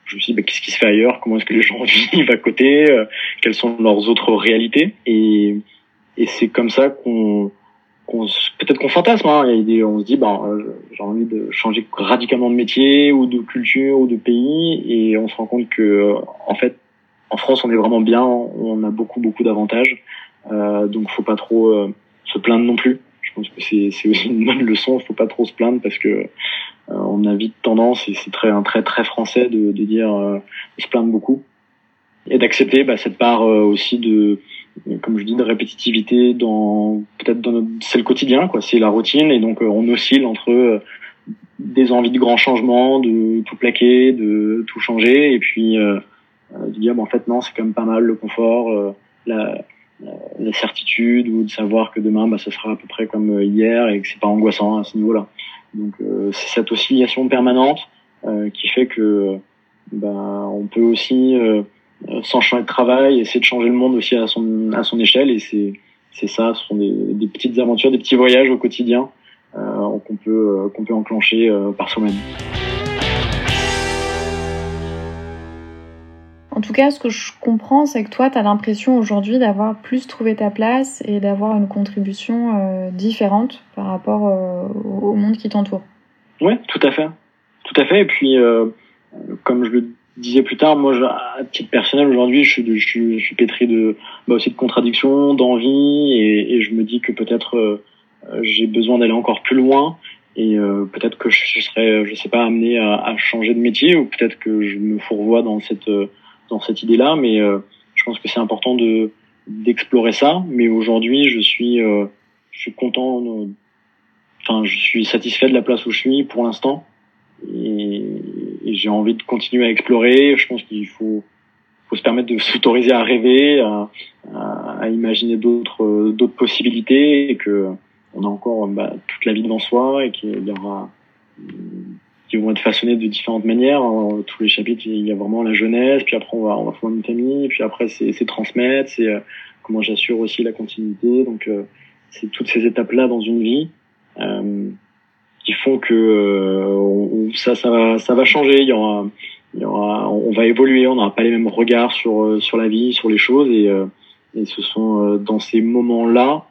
je me suis dit, bah, qu'est-ce qui se fait ailleurs? Comment est-ce que les gens *laughs* vivent à côté? Quelles sont leurs autres réalités? Et, et c'est comme ça qu'on peut-être qu'on fantasme, hein. on se dit, bah, j'ai envie de changer radicalement de métier ou de culture ou de pays, et on se rend compte que, euh, en fait, en France, on est vraiment bien, on a beaucoup beaucoup d'avantages, euh, donc faut pas trop euh, se plaindre non plus. Je pense que c'est aussi une bonne leçon, faut pas trop se plaindre parce que euh, on a vite tendance, et c'est très un très très français de, de dire de se plaindre beaucoup, et d'accepter bah, cette part aussi de comme je dis, de répétitivité dans peut-être dans notre, c'est le quotidien, quoi. C'est la routine et donc euh, on oscille entre euh, des envies de grands changements, de tout plaquer, de tout changer et puis euh, de dire bon en fait non c'est quand même pas mal le confort, la, la certitude ou de savoir que demain bah, ça sera à peu près comme hier et que c'est pas angoissant à ce niveau-là. Donc c'est cette oscillation permanente qui fait que bah, on peut aussi sans changer de travail essayer de changer le monde aussi à son à son échelle et c'est c'est ça, ce sont des, des, petites aventures, des petits voyages au quotidien euh, qu'on peut qu'on peut enclencher par soi-même. En tout cas, ce que je comprends, c'est que toi, tu as l'impression aujourd'hui d'avoir plus trouvé ta place et d'avoir une contribution euh, différente par rapport euh, au monde qui t'entoure. Oui, tout à fait. Tout à fait. Et puis, euh, comme je le disais plus tard, moi, à titre personnel, aujourd'hui, je, je, je, suis pétri de, bah aussi de contradictions, d'envie, et, et, je me dis que peut-être j'ai besoin d'aller encore plus loin et peut-être que je serais, je sais pas, amené à, à changer de métier ou peut-être que je me fourvoie dans cette dans cette idée-là, mais euh, je pense que c'est important de d'explorer ça. Mais aujourd'hui, je suis euh, je suis content, enfin je suis satisfait de la place où je suis pour l'instant, et, j'ai envie de continuer à explorer. Je pense qu'il faut faut se permettre de s'autoriser à rêver, à, à, imaginer d'autres d'autres possibilités, et que on a encore bah, toute la vie devant soi et qu'il y aura qui vont être façonnés de différentes manières. Hein. Tous les chapitres, il y a vraiment la jeunesse, puis après on va on va fonder une famille, puis après c'est transmettre, c'est euh, comment j'assure aussi la continuité. Donc euh, c'est toutes ces étapes là dans une vie euh, qui font que euh, ça ça va ça va changer. Il y aura on va évoluer, on n'aura pas les mêmes regards sur sur la vie, sur les choses et et ce sont dans ces moments là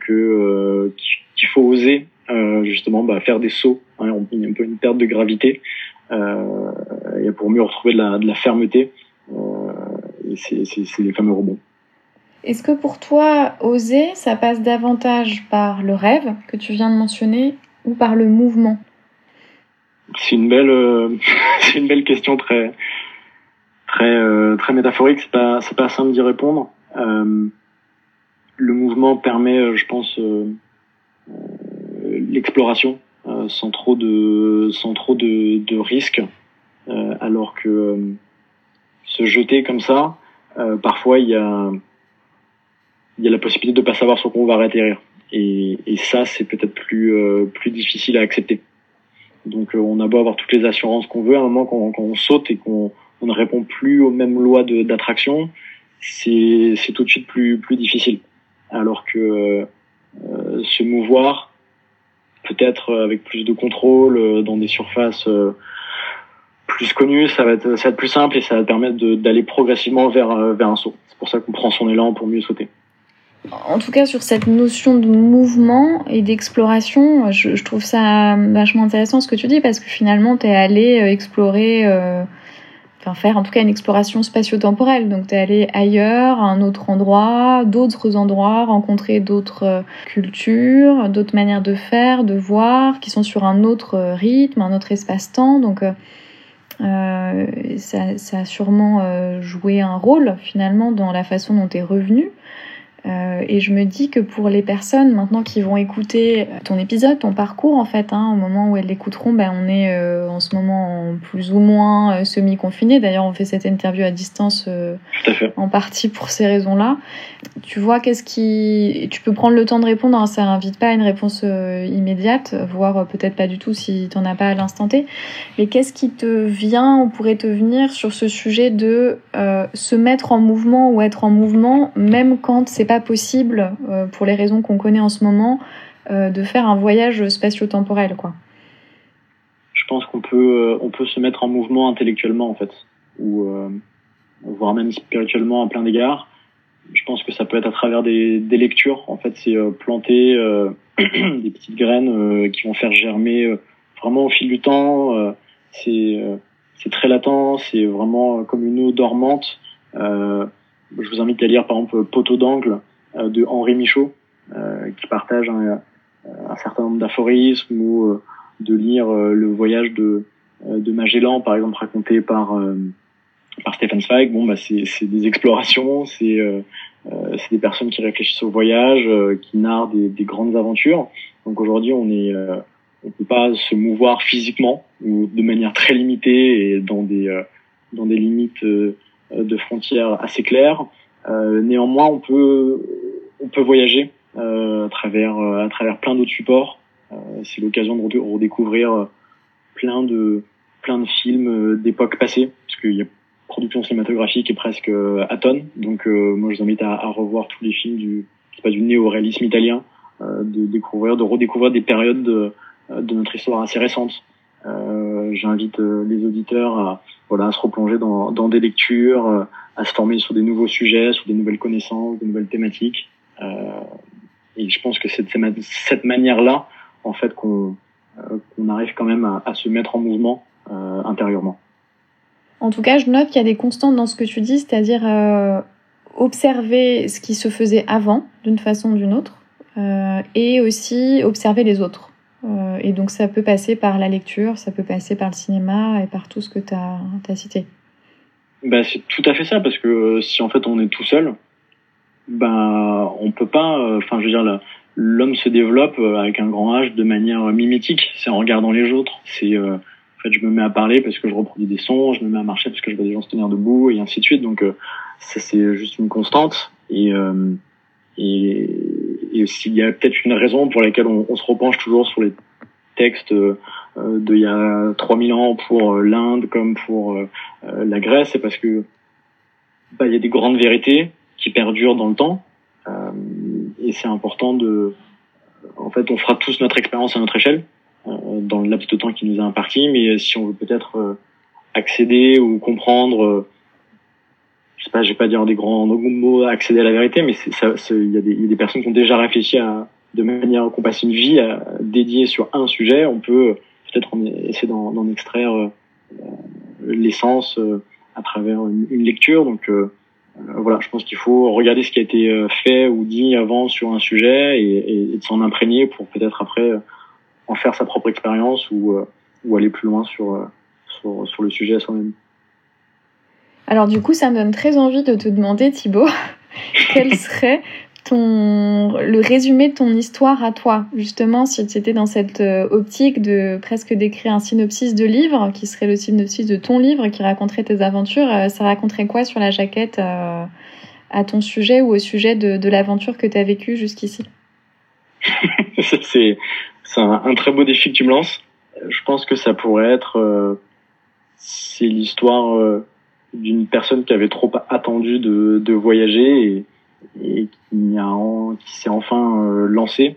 que qu'il faut oser euh, justement bah, faire des sauts, hein, un peu une perte de gravité, euh, et pour mieux retrouver de la, de la fermeté. Euh, et c'est les fameux rebonds. Est-ce que pour toi, oser, ça passe davantage par le rêve que tu viens de mentionner ou par le mouvement? C'est une belle, euh, *laughs* c'est une belle question très, très, euh, très métaphorique. C'est pas, c'est pas simple d'y répondre. Euh, le mouvement permet, je pense, l'exploration euh, sans trop de sans trop de, de risques euh, alors que euh, se jeter comme ça parfois il y a il y a la possibilité de pas savoir sur quoi on va atterrir et, et ça c'est peut-être plus plus difficile à accepter donc on a beau avoir toutes les assurances qu'on veut à un moment quand, quand on saute et qu'on on ne répond plus aux mêmes lois d'attraction c'est tout de suite plus plus difficile alors que se mouvoir peut-être euh, avec plus de contrôle euh, dans des surfaces euh, plus connues, ça va être, ça va être plus simple et ça va permettre d'aller progressivement vers, vers un saut. C'est pour ça qu'on prend son élan pour mieux sauter. En tout cas, sur cette notion de mouvement et d'exploration, je, je, trouve ça vachement intéressant ce que tu dis parce que finalement, tu es allé explorer enfin faire en tout cas une exploration spatio-temporelle. Donc tu es allé ailleurs, à un autre endroit, d'autres endroits, rencontrer d'autres euh, cultures, d'autres manières de faire, de voir, qui sont sur un autre euh, rythme, un autre espace-temps. Donc euh, euh ça, ça, a sûrement joué un rôle finalement dans la façon dont tu es revenu. Euh, et je me dis que pour les personnes maintenant qui vont écouter ton épisode, ton parcours en fait, hein, au moment où elles l'écouteront, ben, on est euh, en ce moment plus ou moins euh, semi-confiné. D'ailleurs, on fait cette interview à distance en partie pour ces raisons-là. Tu vois, qu'est-ce qui... Tu peux prendre le temps de répondre, hein, ça invite pas à une réponse immédiate, voire peut-être pas du tout si tu n'en as pas à l'instant T. Mais qu'est-ce qui te vient ou pourrait te venir sur ce sujet de se mettre en mouvement ou être en mouvement, même quand c'est pas possible, euh, pour les raisons qu'on connaît en ce moment, euh, de faire un voyage spatio-temporel, quoi. Je pense qu'on peut, euh, on peut se mettre en mouvement intellectuellement, en fait, ou voire même spirituellement à plein d'égards. Je pense que ça peut être à travers des, lectures. En fait, c'est planter *clears throat* des petites graines qui vont faire germer vraiment au fil du temps. c'est c'est très latent, c'est vraiment comme une eau dormante. Je vous invite à lire par exemple Poteau d'angle euh, de Henri Michaud, euh, qui partage un, un certain nombre d'aphorismes ou euh, de lire le voyage de, de Magellan, par exemple, raconté par par Stephen Zweig, bon bah c'est des explorations, c'est euh, des personnes qui réfléchissent au voyage, qui narrent des, des, grandes aventures. Donc aujourd'hui on est on peut pas se mouvoir physiquement ou de manière très limitée et dans des dans des limites de frontières assez claires. néanmoins, on peut on peut voyager à travers à travers plein d'autres supports. c'est l'occasion de redécouvrir plein de plein de films d'époques passées, parce qu'il y a production cinématographique est presque à tonnes. Donc moi, je vous invite à, revoir tous les films du pas du néo-réalisme italien, de découvrir, de redécouvrir des périodes de, de notre histoire assez récente. Euh, J'invite euh, les auditeurs à, se replonger dans, des lectures, euh, à se former sur des nouveaux sujets, sur des nouvelles connaissances, des nouvelles thématiques. Euh, et je pense que c'est de cette manière-là, en fait, qu'on arrive quand même à, se mettre en mouvement intérieurement. En tout cas, je note qu'il y a des constantes dans ce que tu dis, c'est-à-dire observer ce qui se faisait avant, d'une façon ou d'une autre, et aussi observer les autres. Euh, et donc ça peut passer par la lecture, ça peut passer par le cinéma et par tout ce que tu as, cité. Bah, c'est tout à fait ça, parce que euh, si en fait on est tout seul, ben on peut pas, euh, enfin je veux dire, l'homme se développe avec un grand H de manière mimétique, c'est en regardant les autres, c'est en fait je me mets à parler parce que je reproduis des sons, je me mets à marcher parce que je vois des gens se tenir debout et ainsi de suite, donc ça c'est juste une constante. Et et et s'il y a peut-être une raison pour laquelle on, se repenche toujours sur les textes euh, d'il y a 3000 ans pour euh, l'Inde comme pour euh, la Grèce, c'est parce que bah, il y a des grandes vérités qui perdurent dans le temps. Et c'est important de en fait on fera tous notre expérience à notre échelle dans le laps de temps qui nous a imparti. Mais si on veut peut-être accéder ou comprendre je sais pas, je vais pas dire des grands mots, accéder à la vérité, mais il y, y a des personnes qui ont déjà réfléchi à, de manière qu'on passe une vie à, dédiée sur un sujet. On peut peut-être essayer d'en extraire euh, l'essence euh, à travers une, une lecture. Donc euh, voilà, je pense qu'il faut regarder ce qui a été fait ou dit avant sur un sujet et, et, de s'en imprégner pour peut-être après en faire sa propre expérience ou, ou aller plus loin sur, sur, sur le sujet à soi-même. Alors du coup, ça me donne très envie de te demander, Thibaut, *laughs* quel serait ton le résumé de ton histoire à toi, justement, si tu étais dans cette euh, optique de presque d'écrire un synopsis de livre, qui serait le synopsis de ton livre, qui raconterait tes aventures, euh, ça raconterait quoi sur la jaquette euh, à ton sujet ou au sujet de, de l'aventure que tu as vécue jusqu'ici? *laughs* C'est un, un, très beau défi que tu me lances. Je pense que ça pourrait être... c'est l'histoire d'une personne qui avait trop attendu de, de voyager et, et qui, qui s'est enfin euh, lancé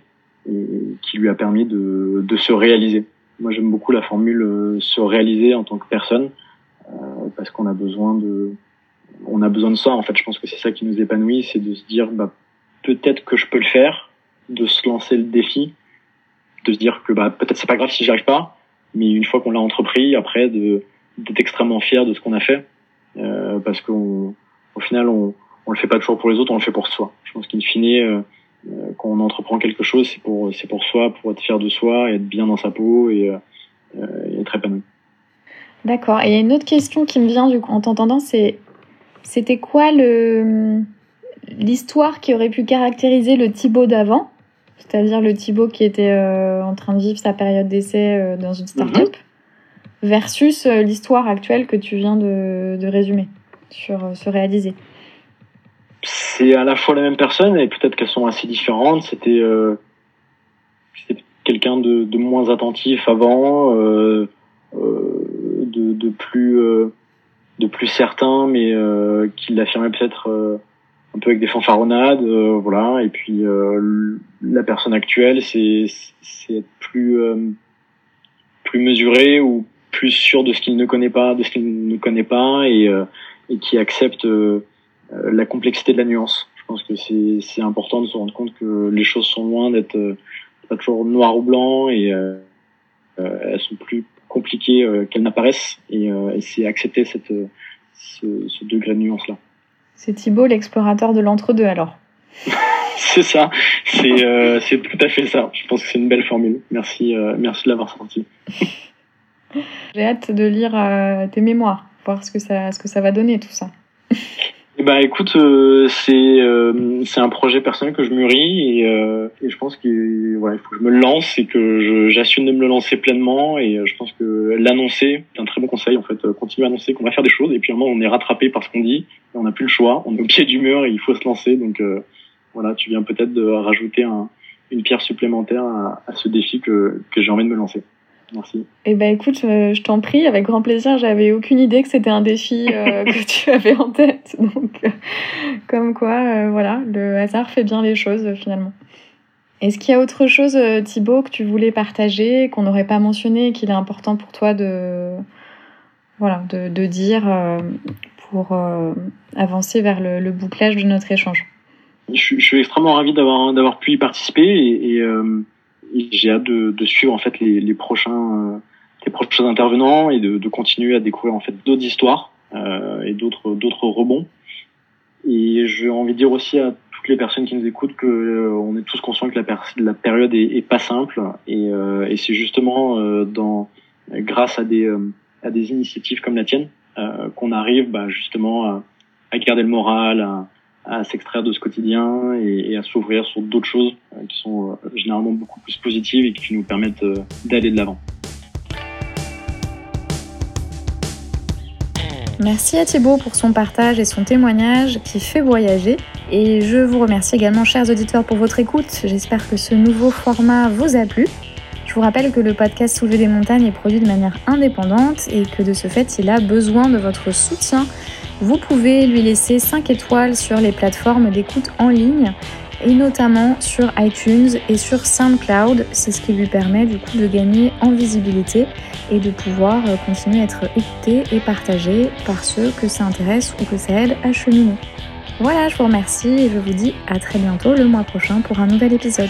et qui lui a permis de, de se réaliser. Moi, j'aime beaucoup la formule euh, se réaliser en tant que personne euh, parce qu'on a besoin de, on a besoin de ça. En fait, je pense que c'est ça qui nous épanouit, c'est de se dire, bah, peut-être que je peux le faire, de se lancer le défi, de se dire que bah, peut-être c'est pas grave si j'y arrive pas, mais une fois qu'on l'a entrepris, après, de d'être extrêmement fier de ce qu'on a fait euh, parce qu'au final, on, on le fait pas toujours pour les autres, on le fait pour soi. Je pense qu'in fine, euh, euh, quand on entreprend quelque chose, c'est pour c'est pour soi, pour être fier de soi, être bien dans sa peau et, et être épanoui. D'accord. Et il y a une autre question qui me vient du coup en t'entendant, c'est c'était quoi le l'histoire qui aurait pu caractériser le Thibaut d'avant, c'est-à-dire le Thibaut qui était en train de vivre sa période d'essai dans une start-up, versus euh, l'histoire actuelle que tu viens de, de résumer sur euh, se réaliser C'est à la fois la même personne et peut-être qu'elles sont assez différentes. C'était euh, quelqu'un de, de, moins attentif avant, euh, euh, de, de, plus euh, de plus certain, mais qui l'affirmait peut-être un peu avec des fanfaronnades, voilà. Et puis la personne actuelle, c'est c'est plus plus mesuré ou plus sûr de ce qu'il ne connaît pas, de ce qu'il ne connaît pas, et, euh, et qui accepte euh, euh, la complexité de la nuance. Je pense que c'est important de se rendre compte que les choses sont loin d'être pas toujours noir ou blanc et elles sont plus compliquées qu'elles n'apparaissent et, et c'est accepter cette, ce, ce, degré de nuance là. C'est Thibaut l'explorateur de l'entre-deux alors. *laughs* c'est ça, c'est euh, tout à fait ça. Je pense que c'est une belle formule. Merci, euh, merci de l'avoir senti. *laughs* *laughs* J'ai hâte de lire euh, tes mémoires, voir ce que ça, ce que ça va donner tout ça. Bah écoute, euh, c'est euh, c'est un projet personnel que je mûris et, euh, et je pense qu'il il faut que je me lance et que j'assume de me le lancer pleinement et je pense que l'annoncer est un très bon conseil en fait. Continuer à annoncer qu'on va faire des choses et puis à un moment on est rattrapé par ce qu'on dit et on n'a plus le choix. On est au pied du mur et il faut se lancer. Donc voilà, tu viens peut-être de rajouter un, une pierre supplémentaire à, à ce défi que, que j'ai envie de me lancer. Merci. Eh ben écoute, euh, je t'en prie, avec grand plaisir. J'avais aucune idée que c'était un défi euh, *laughs* que tu avais en tête. Donc, euh, comme quoi, voilà, le hasard fait bien les choses finalement. Est-ce qu'il y a autre chose, Thibaut, que tu voulais partager, qu'on n'aurait pas mentionné, qu'il est important pour toi de, voilà, de, de dire pour avancer vers le, le, bouclage de notre échange? Je, je, suis extrêmement ravi d'avoir d'avoir pu y participer et, et j'ai hâte de, de, suivre en fait les, les prochains euh, les prochains intervenants et de, de, continuer à découvrir en fait d'autres histoires euh, et d'autres d'autres rebonds. Et j'ai envie de dire aussi à toutes les personnes qui nous écoutent que euh, on est tous conscients que la, la période est, est, pas simple et, euh, et c'est justement euh, dans grâce à des à des initiatives comme la tienne qu'on arrive bah, justement à, à garder le moral, à, à s'extraire de ce quotidien et, à s'ouvrir sur d'autres choses euh, qui sont euh, généralement beaucoup plus positives et qui nous permettent euh, d'aller de l'avant. Merci à Thibaut pour son partage et son témoignage qui fait voyager. Et je vous remercie également, chers auditeurs, pour votre écoute. J'espère que ce nouveau format vous a plu. Je vous rappelle que le podcast Soulever des montagnes est produit de manière indépendante et que de ce fait, il a besoin de votre soutien vous pouvez lui laisser 5 étoiles sur les plateformes d'écoute en ligne et notamment sur iTunes et sur SoundCloud. C'est ce qui lui permet du coup de gagner en visibilité et de pouvoir euh, continuer à être écouté et partagé par ceux que ça intéresse ou que ça aide à cheminer. Voilà, je vous remercie et je vous dis à très bientôt le mois prochain pour un nouvel épisode.